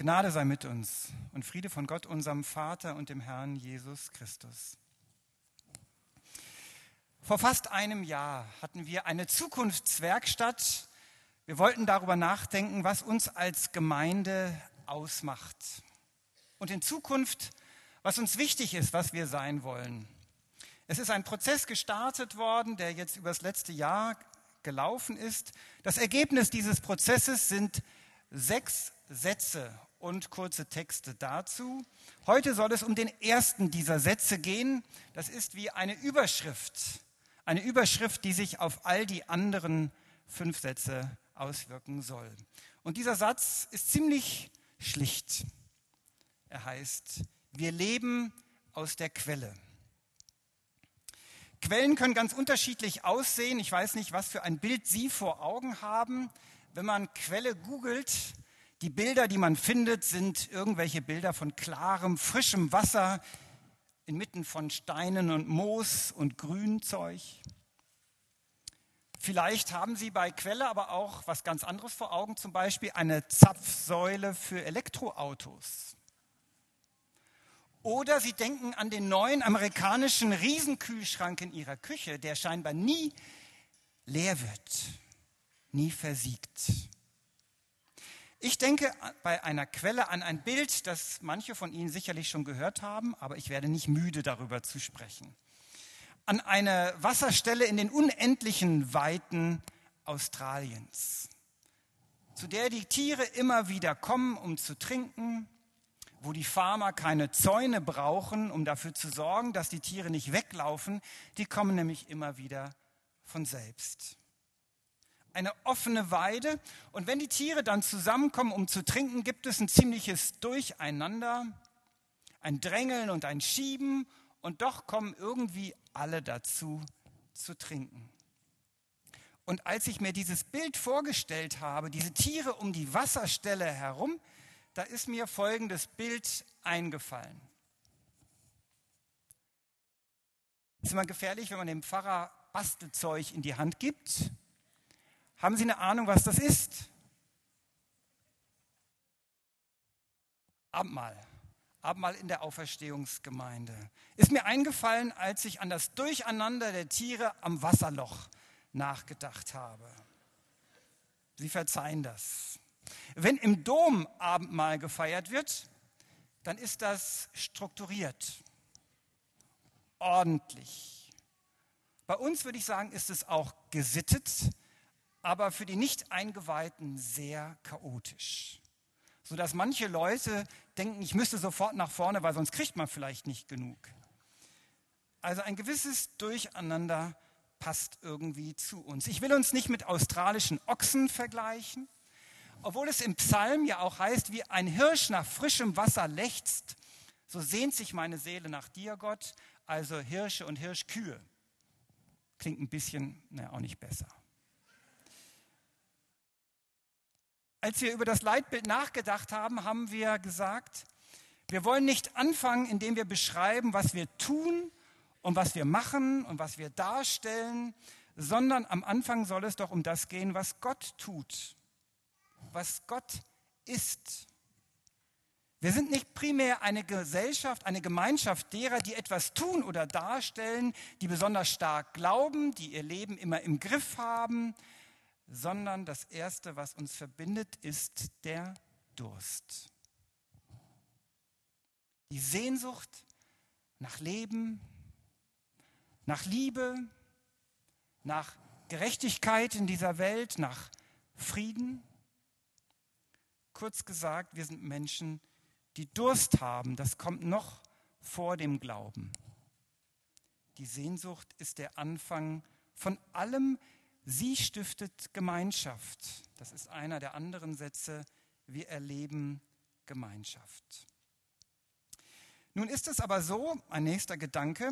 Gnade sei mit uns und Friede von Gott, unserem Vater und dem Herrn Jesus Christus. Vor fast einem Jahr hatten wir eine Zukunftswerkstatt. Wir wollten darüber nachdenken, was uns als Gemeinde ausmacht. Und in Zukunft, was uns wichtig ist, was wir sein wollen. Es ist ein Prozess gestartet worden, der jetzt über das letzte Jahr gelaufen ist. Das Ergebnis dieses Prozesses sind sechs Sätze und kurze Texte dazu. Heute soll es um den ersten dieser Sätze gehen. Das ist wie eine Überschrift. Eine Überschrift, die sich auf all die anderen fünf Sätze auswirken soll. Und dieser Satz ist ziemlich schlicht. Er heißt, wir leben aus der Quelle. Quellen können ganz unterschiedlich aussehen. Ich weiß nicht, was für ein Bild Sie vor Augen haben. Wenn man Quelle googelt, die Bilder, die man findet, sind irgendwelche Bilder von klarem, frischem Wasser inmitten von Steinen und Moos und Grünzeug. Vielleicht haben Sie bei Quelle aber auch was ganz anderes vor Augen, zum Beispiel eine Zapfsäule für Elektroautos. Oder Sie denken an den neuen amerikanischen Riesenkühlschrank in Ihrer Küche, der scheinbar nie leer wird, nie versiegt. Ich denke bei einer Quelle an ein Bild, das manche von Ihnen sicherlich schon gehört haben, aber ich werde nicht müde darüber zu sprechen. An eine Wasserstelle in den unendlichen Weiten Australiens, zu der die Tiere immer wieder kommen, um zu trinken, wo die Farmer keine Zäune brauchen, um dafür zu sorgen, dass die Tiere nicht weglaufen, die kommen nämlich immer wieder von selbst eine offene Weide. Und wenn die Tiere dann zusammenkommen, um zu trinken, gibt es ein ziemliches Durcheinander, ein Drängeln und ein Schieben. Und doch kommen irgendwie alle dazu zu trinken. Und als ich mir dieses Bild vorgestellt habe, diese Tiere um die Wasserstelle herum, da ist mir folgendes Bild eingefallen. Ist immer gefährlich, wenn man dem Pfarrer Bastelzeug in die Hand gibt haben Sie eine Ahnung, was das ist? Abendmahl. Abendmahl in der Auferstehungsgemeinde. Ist mir eingefallen, als ich an das Durcheinander der Tiere am Wasserloch nachgedacht habe. Sie verzeihen das. Wenn im Dom Abendmahl gefeiert wird, dann ist das strukturiert, ordentlich. Bei uns würde ich sagen, ist es auch gesittet, aber für die Nicht-Eingeweihten sehr chaotisch. Sodass manche Leute denken, ich müsste sofort nach vorne, weil sonst kriegt man vielleicht nicht genug. Also ein gewisses Durcheinander passt irgendwie zu uns. Ich will uns nicht mit australischen Ochsen vergleichen, obwohl es im Psalm ja auch heißt, wie ein Hirsch nach frischem Wasser lechzt, so sehnt sich meine Seele nach dir, Gott. Also Hirsche und Hirschkühe. Klingt ein bisschen, naja, auch nicht besser. Als wir über das Leitbild nachgedacht haben, haben wir gesagt, wir wollen nicht anfangen, indem wir beschreiben, was wir tun und was wir machen und was wir darstellen, sondern am Anfang soll es doch um das gehen, was Gott tut, was Gott ist. Wir sind nicht primär eine Gesellschaft, eine Gemeinschaft derer, die etwas tun oder darstellen, die besonders stark glauben, die ihr Leben immer im Griff haben, sondern das Erste, was uns verbindet, ist der Durst. Die Sehnsucht nach Leben, nach Liebe, nach Gerechtigkeit in dieser Welt, nach Frieden. Kurz gesagt, wir sind Menschen, die Durst haben. Das kommt noch vor dem Glauben. Die Sehnsucht ist der Anfang von allem, Sie stiftet Gemeinschaft. Das ist einer der anderen Sätze. Wir erleben Gemeinschaft. Nun ist es aber so, ein nächster Gedanke,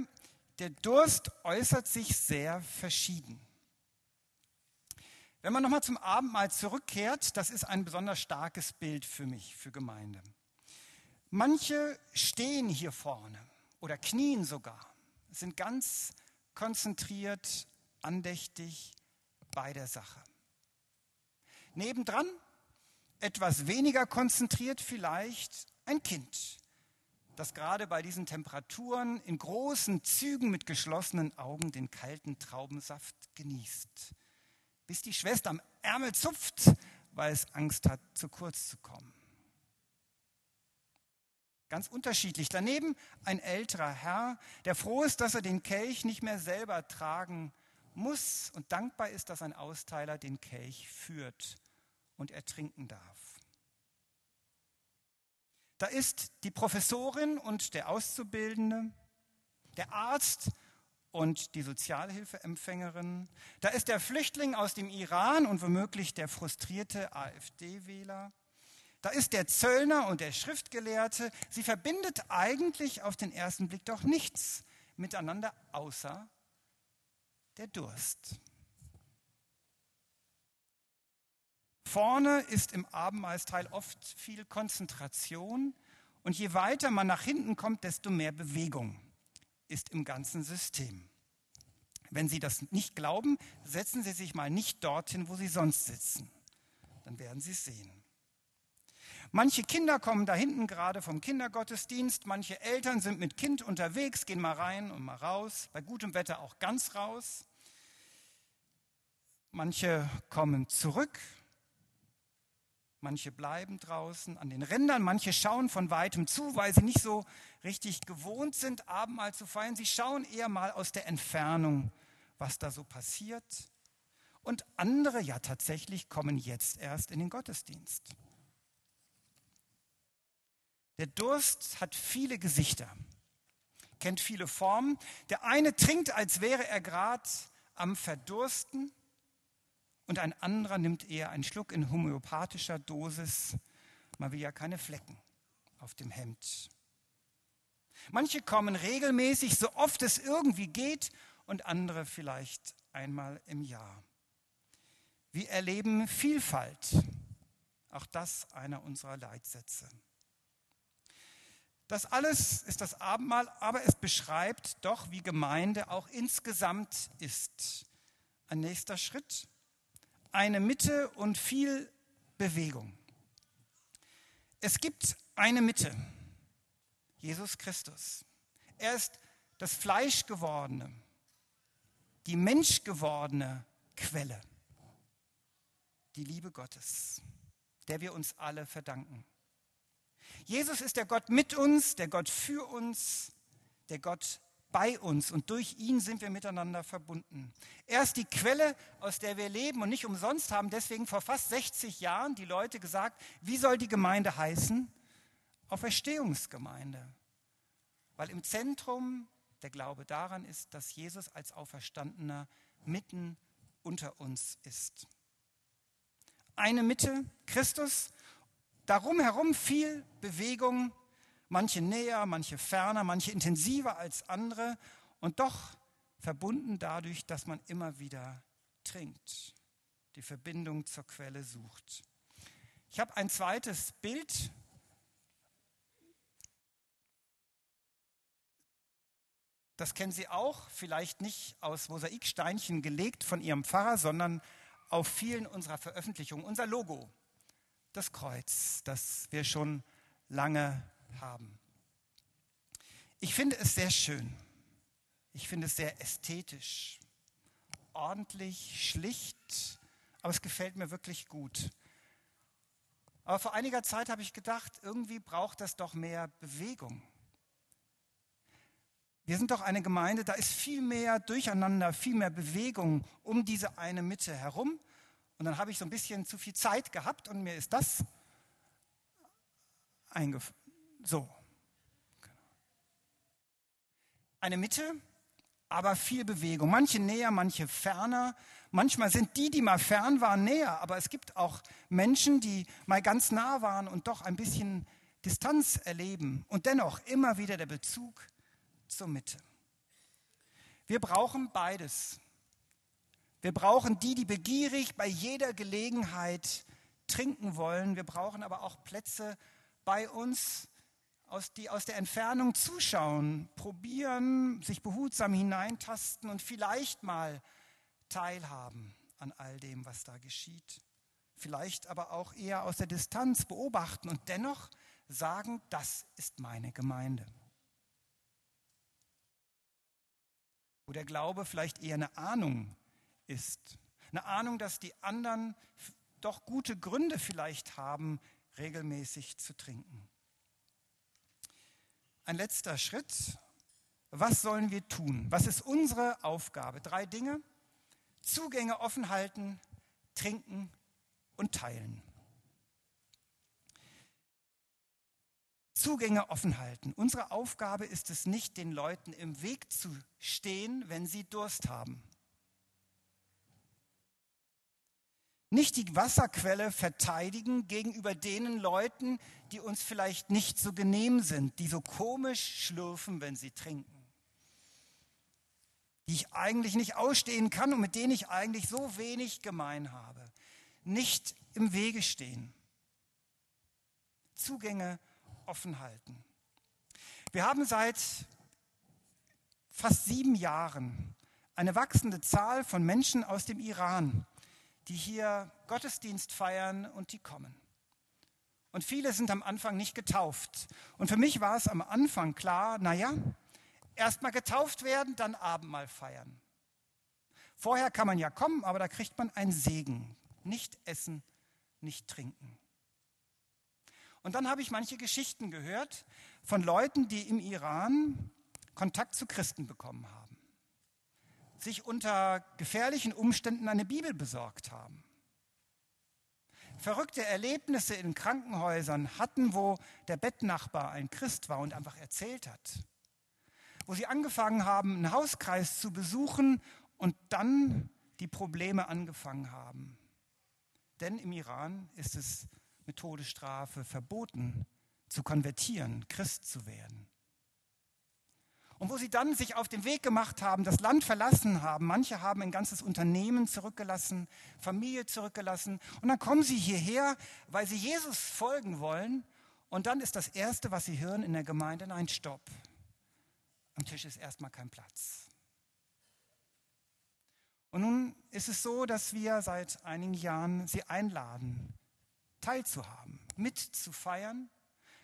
der Durst äußert sich sehr verschieden. Wenn man nochmal zum Abendmahl zurückkehrt, das ist ein besonders starkes Bild für mich, für Gemeinde. Manche stehen hier vorne oder knien sogar, sind ganz konzentriert, andächtig, bei der Sache. Nebendran etwas weniger konzentriert vielleicht ein Kind, das gerade bei diesen Temperaturen in großen Zügen mit geschlossenen Augen den kalten Traubensaft genießt, bis die Schwester am Ärmel zupft, weil es Angst hat, zu kurz zu kommen. Ganz unterschiedlich. Daneben ein älterer Herr, der froh ist, dass er den Kelch nicht mehr selber tragen muss und dankbar ist, dass ein Austeiler den Kelch führt und er trinken darf. Da ist die Professorin und der Auszubildende, der Arzt und die Sozialhilfeempfängerin. Da ist der Flüchtling aus dem Iran und womöglich der frustrierte AfD-Wähler. Da ist der Zöllner und der Schriftgelehrte. Sie verbindet eigentlich auf den ersten Blick doch nichts miteinander außer der Durst. Vorne ist im Abendmahlsteil oft viel Konzentration und je weiter man nach hinten kommt, desto mehr Bewegung ist im ganzen System. Wenn Sie das nicht glauben, setzen Sie sich mal nicht dorthin, wo Sie sonst sitzen. Dann werden Sie es sehen. Manche Kinder kommen da hinten gerade vom Kindergottesdienst, manche Eltern sind mit Kind unterwegs, gehen mal rein und mal raus, bei gutem Wetter auch ganz raus. Manche kommen zurück Manche bleiben draußen an den Rändern, manche schauen von weitem zu, weil sie nicht so richtig gewohnt sind, Abendmahl zu feiern. Sie schauen eher mal aus der Entfernung, was da so passiert. Und andere, ja tatsächlich, kommen jetzt erst in den Gottesdienst. Der Durst hat viele Gesichter, kennt viele Formen. Der eine trinkt, als wäre er gerade am Verdursten und ein anderer nimmt eher einen Schluck in homöopathischer Dosis. Man will ja keine Flecken auf dem Hemd. Manche kommen regelmäßig, so oft es irgendwie geht, und andere vielleicht einmal im Jahr. Wir erleben Vielfalt. Auch das einer unserer Leitsätze. Das alles ist das Abendmahl, aber es beschreibt doch, wie Gemeinde auch insgesamt ist. Ein nächster Schritt eine Mitte und viel Bewegung. Es gibt eine Mitte, Jesus Christus. Er ist das Fleischgewordene, die menschgewordene Quelle, die Liebe Gottes, der wir uns alle verdanken. Jesus ist der Gott mit uns, der Gott für uns, der Gott bei uns und durch ihn sind wir miteinander verbunden. Er ist die Quelle, aus der wir leben und nicht umsonst haben deswegen vor fast 60 Jahren die Leute gesagt, wie soll die Gemeinde heißen? Auferstehungsgemeinde. Weil im Zentrum der Glaube daran ist, dass Jesus als Auferstandener mitten unter uns ist. Eine Mitte, Christus, darum herum viel Bewegung, manche näher, manche ferner, manche intensiver als andere und doch verbunden dadurch, dass man immer wieder trinkt, die Verbindung zur Quelle sucht. Ich habe ein zweites Bild. Das kennen Sie auch, vielleicht nicht aus Mosaiksteinchen gelegt von Ihrem Pfarrer, sondern auf vielen unserer Veröffentlichungen. Unser Logo, das Kreuz, das wir schon lange haben. Ich finde es sehr schön. Ich finde es sehr ästhetisch, ordentlich, schlicht, aber es gefällt mir wirklich gut. Aber vor einiger Zeit habe ich gedacht, irgendwie braucht das doch mehr Bewegung. Wir sind doch eine Gemeinde, da ist viel mehr Durcheinander, viel mehr Bewegung um diese eine Mitte herum. Und dann habe ich so ein bisschen zu viel Zeit gehabt und mir ist das eingefallen. So. Eine Mitte, aber viel Bewegung. Manche näher, manche ferner. Manchmal sind die, die mal fern waren, näher. Aber es gibt auch Menschen, die mal ganz nah waren und doch ein bisschen Distanz erleben. Und dennoch immer wieder der Bezug zur Mitte. Wir brauchen beides. Wir brauchen die, die begierig bei jeder Gelegenheit trinken wollen. Wir brauchen aber auch Plätze bei uns, aus, die aus der Entfernung zuschauen, probieren, sich behutsam hineintasten und vielleicht mal teilhaben an all dem, was da geschieht. vielleicht aber auch eher aus der Distanz beobachten und dennoch sagen, das ist meine Gemeinde. Wo der Glaube vielleicht eher eine Ahnung ist. Eine Ahnung, dass die anderen doch gute Gründe vielleicht haben, regelmäßig zu trinken. Ein letzter Schritt. Was sollen wir tun? Was ist unsere Aufgabe? Drei Dinge. Zugänge offen halten, trinken und teilen. Zugänge offen halten. Unsere Aufgabe ist es nicht, den Leuten im Weg zu stehen, wenn sie Durst haben. Nicht die Wasserquelle verteidigen gegenüber denen Leuten, die uns vielleicht nicht so genehm sind, die so komisch schlürfen, wenn sie trinken. Die ich eigentlich nicht ausstehen kann und mit denen ich eigentlich so wenig gemein habe. Nicht im Wege stehen. Zugänge offen halten. Wir haben seit fast sieben Jahren eine wachsende Zahl von Menschen aus dem Iran, die hier Gottesdienst feiern und die kommen. Und viele sind am Anfang nicht getauft. Und für mich war es am Anfang klar, naja, erstmal getauft werden, dann Abendmahl feiern. Vorher kann man ja kommen, aber da kriegt man einen Segen. Nicht essen, nicht trinken. Und dann habe ich manche Geschichten gehört von Leuten, die im Iran Kontakt zu Christen bekommen haben, sich unter gefährlichen Umständen eine Bibel besorgt haben, verrückte Erlebnisse in Krankenhäusern hatten, wo der Bettnachbar ein Christ war und einfach erzählt hat, wo sie angefangen haben, einen Hauskreis zu besuchen und dann die Probleme angefangen haben. Denn im Iran ist es mit Todesstrafe verboten, zu konvertieren, Christ zu werden. Und wo sie dann sich auf den Weg gemacht haben, das Land verlassen haben, manche haben ein ganzes Unternehmen zurückgelassen, Familie zurückgelassen, und dann kommen sie hierher, weil sie Jesus folgen wollen, und dann ist das Erste, was sie hören in der Gemeinde, nein, stopp. Am Tisch ist erstmal kein Platz. Und nun ist es so, dass wir seit einigen Jahren sie einladen, teilzuhaben, mitzufeiern.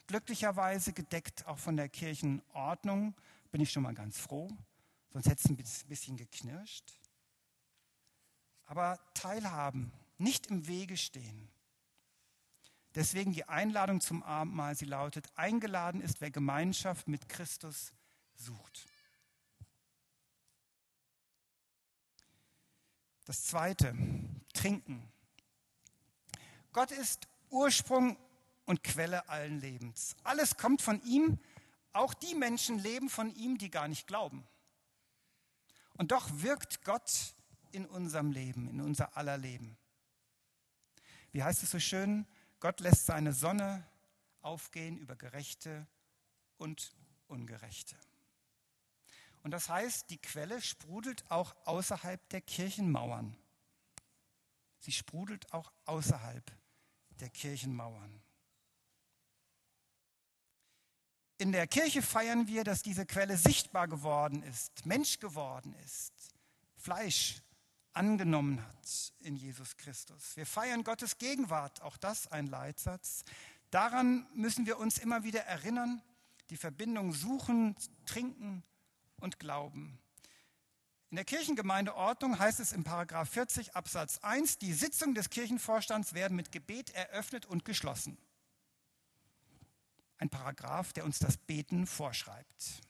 Glücklicherweise gedeckt auch von der Kirchenordnung, bin ich schon mal ganz froh, sonst hätte es ein bisschen geknirscht. Aber teilhaben, nicht im Wege stehen. Deswegen die Einladung zum Abendmahl, sie lautet, eingeladen ist, wer Gemeinschaft mit Christus sucht. Das zweite, trinken. Gott ist Ursprung und Quelle allen Lebens. Alles kommt von ihm, auch die Menschen leben von ihm, die gar nicht glauben. Und doch wirkt Gott in unserem Leben, in unser aller Leben. Wie heißt es so schön? Gott lässt seine Sonne aufgehen über Gerechte und Ungerechte. Und das heißt, die Quelle sprudelt auch außerhalb der Kirchenmauern. Sie sprudelt auch außerhalb der Kirchenmauern. In der Kirche feiern wir, dass diese Quelle sichtbar geworden ist, Mensch geworden ist, Fleisch angenommen hat in Jesus Christus. Wir feiern Gottes Gegenwart, auch das ein Leitsatz. Daran müssen wir uns immer wieder erinnern, die Verbindung suchen, trinken und glauben. In der Kirchengemeindeordnung heißt es im Paragraph 40 Absatz 1, die Sitzungen des Kirchenvorstands werden mit Gebet eröffnet und geschlossen. Ein Paragraph, der uns das Beten vorschreibt.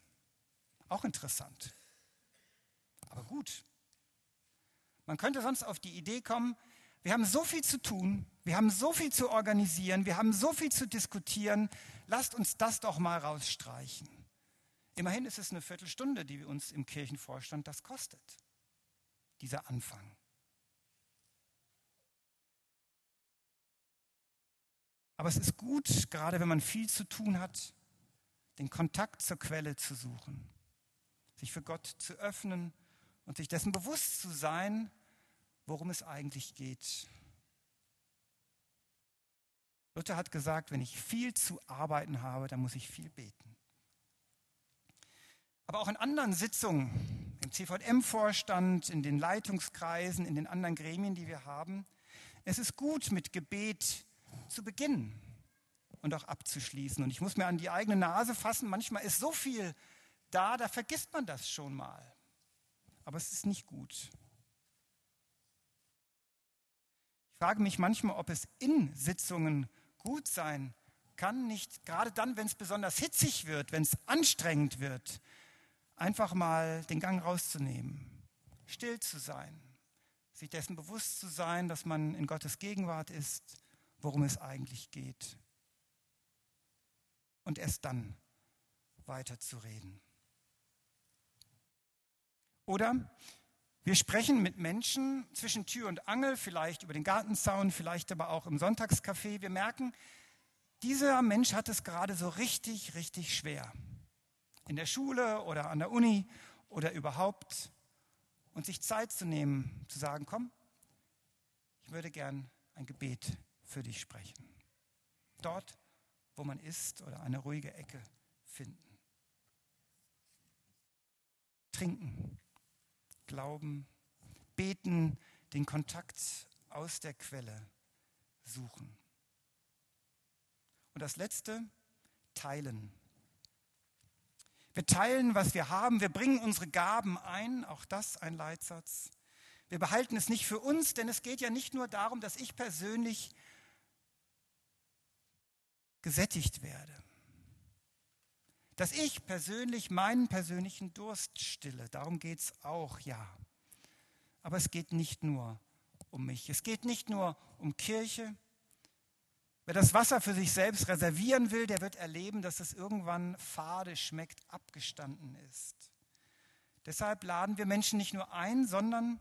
Auch interessant. Aber gut. Man könnte sonst auf die Idee kommen, wir haben so viel zu tun, wir haben so viel zu organisieren, wir haben so viel zu diskutieren, lasst uns das doch mal rausstreichen. Immerhin ist es eine Viertelstunde, die uns im Kirchenvorstand das kostet, dieser Anfang. Aber es ist gut, gerade wenn man viel zu tun hat, den Kontakt zur Quelle zu suchen, sich für Gott zu öffnen und sich dessen bewusst zu sein, worum es eigentlich geht. Luther hat gesagt, wenn ich viel zu arbeiten habe, dann muss ich viel beten aber auch in anderen Sitzungen, im CVM-Vorstand, in den Leitungskreisen, in den anderen Gremien, die wir haben, Es ist gut, mit Gebet zu beginnen und auch abzuschließen. Und ich muss mir an die eigene Nase fassen. Manchmal ist so viel da, da vergisst man das schon mal. Aber es ist nicht gut. Ich frage mich manchmal, ob es in Sitzungen gut sein kann, nicht gerade dann, wenn es besonders hitzig wird, wenn es anstrengend wird, einfach mal den Gang rauszunehmen, still zu sein, sich dessen bewusst zu sein, dass man in Gottes Gegenwart ist, worum es eigentlich geht. Und erst dann weiterzureden. Oder wir sprechen mit Menschen zwischen Tür und Angel, vielleicht über den Gartenzaun, vielleicht aber auch im Sonntagscafé. Wir merken, dieser Mensch hat es gerade so richtig, richtig schwer. In der Schule oder an der Uni oder überhaupt. Und sich Zeit zu nehmen, zu sagen, komm, ich würde gern ein Gebet für dich sprechen. Dort, wo man ist oder eine ruhige Ecke finden. Trinken Glauben, beten, den Kontakt aus der Quelle suchen. Und das Letzte, teilen. Wir teilen, was wir haben, wir bringen unsere Gaben ein, auch das ein Leitsatz. Wir behalten es nicht für uns, denn es geht ja nicht nur darum, dass ich persönlich gesättigt werde dass ich persönlich meinen persönlichen Durst stille. Darum geht es auch, ja. Aber es geht nicht nur um mich. Es geht nicht nur um Kirche. Wer das Wasser für sich selbst reservieren will, der wird erleben, dass es irgendwann fade schmeckt, abgestanden ist. Deshalb laden wir Menschen nicht nur ein, sondern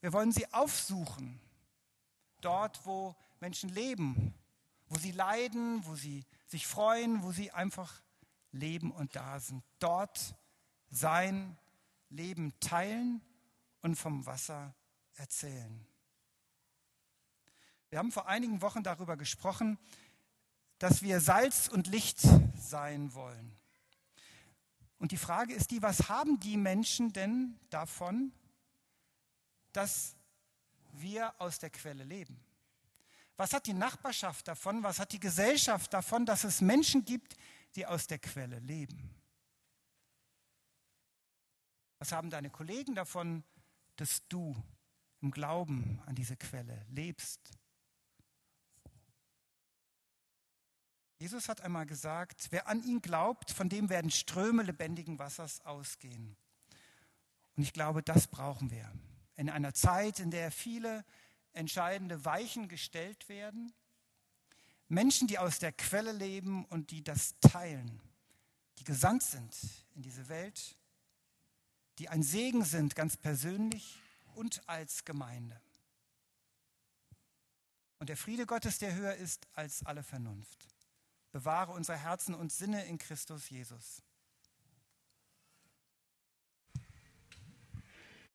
wir wollen sie aufsuchen. Dort, wo Menschen leben, wo sie leiden, wo sie sich freuen, wo sie einfach leben und da sind. Dort sein Leben teilen und vom Wasser erzählen. Wir haben vor einigen Wochen darüber gesprochen, dass wir Salz und Licht sein wollen. Und die Frage ist die, was haben die Menschen denn davon, dass wir aus der Quelle leben? Was hat die Nachbarschaft davon? Was hat die Gesellschaft davon, dass es Menschen gibt, die aus der Quelle leben? Was haben deine Kollegen davon, dass du im Glauben an diese Quelle lebst? Jesus hat einmal gesagt, wer an ihn glaubt, von dem werden Ströme lebendigen Wassers ausgehen. Und ich glaube, das brauchen wir. In einer Zeit, in der viele entscheidende Weichen gestellt werden, Menschen, die aus der Quelle leben und die das teilen, die gesandt sind in diese Welt, die ein Segen sind, ganz persönlich und als Gemeinde. Und der Friede Gottes, der höher ist als alle Vernunft, bewahre unsere Herzen und Sinne in Christus Jesus.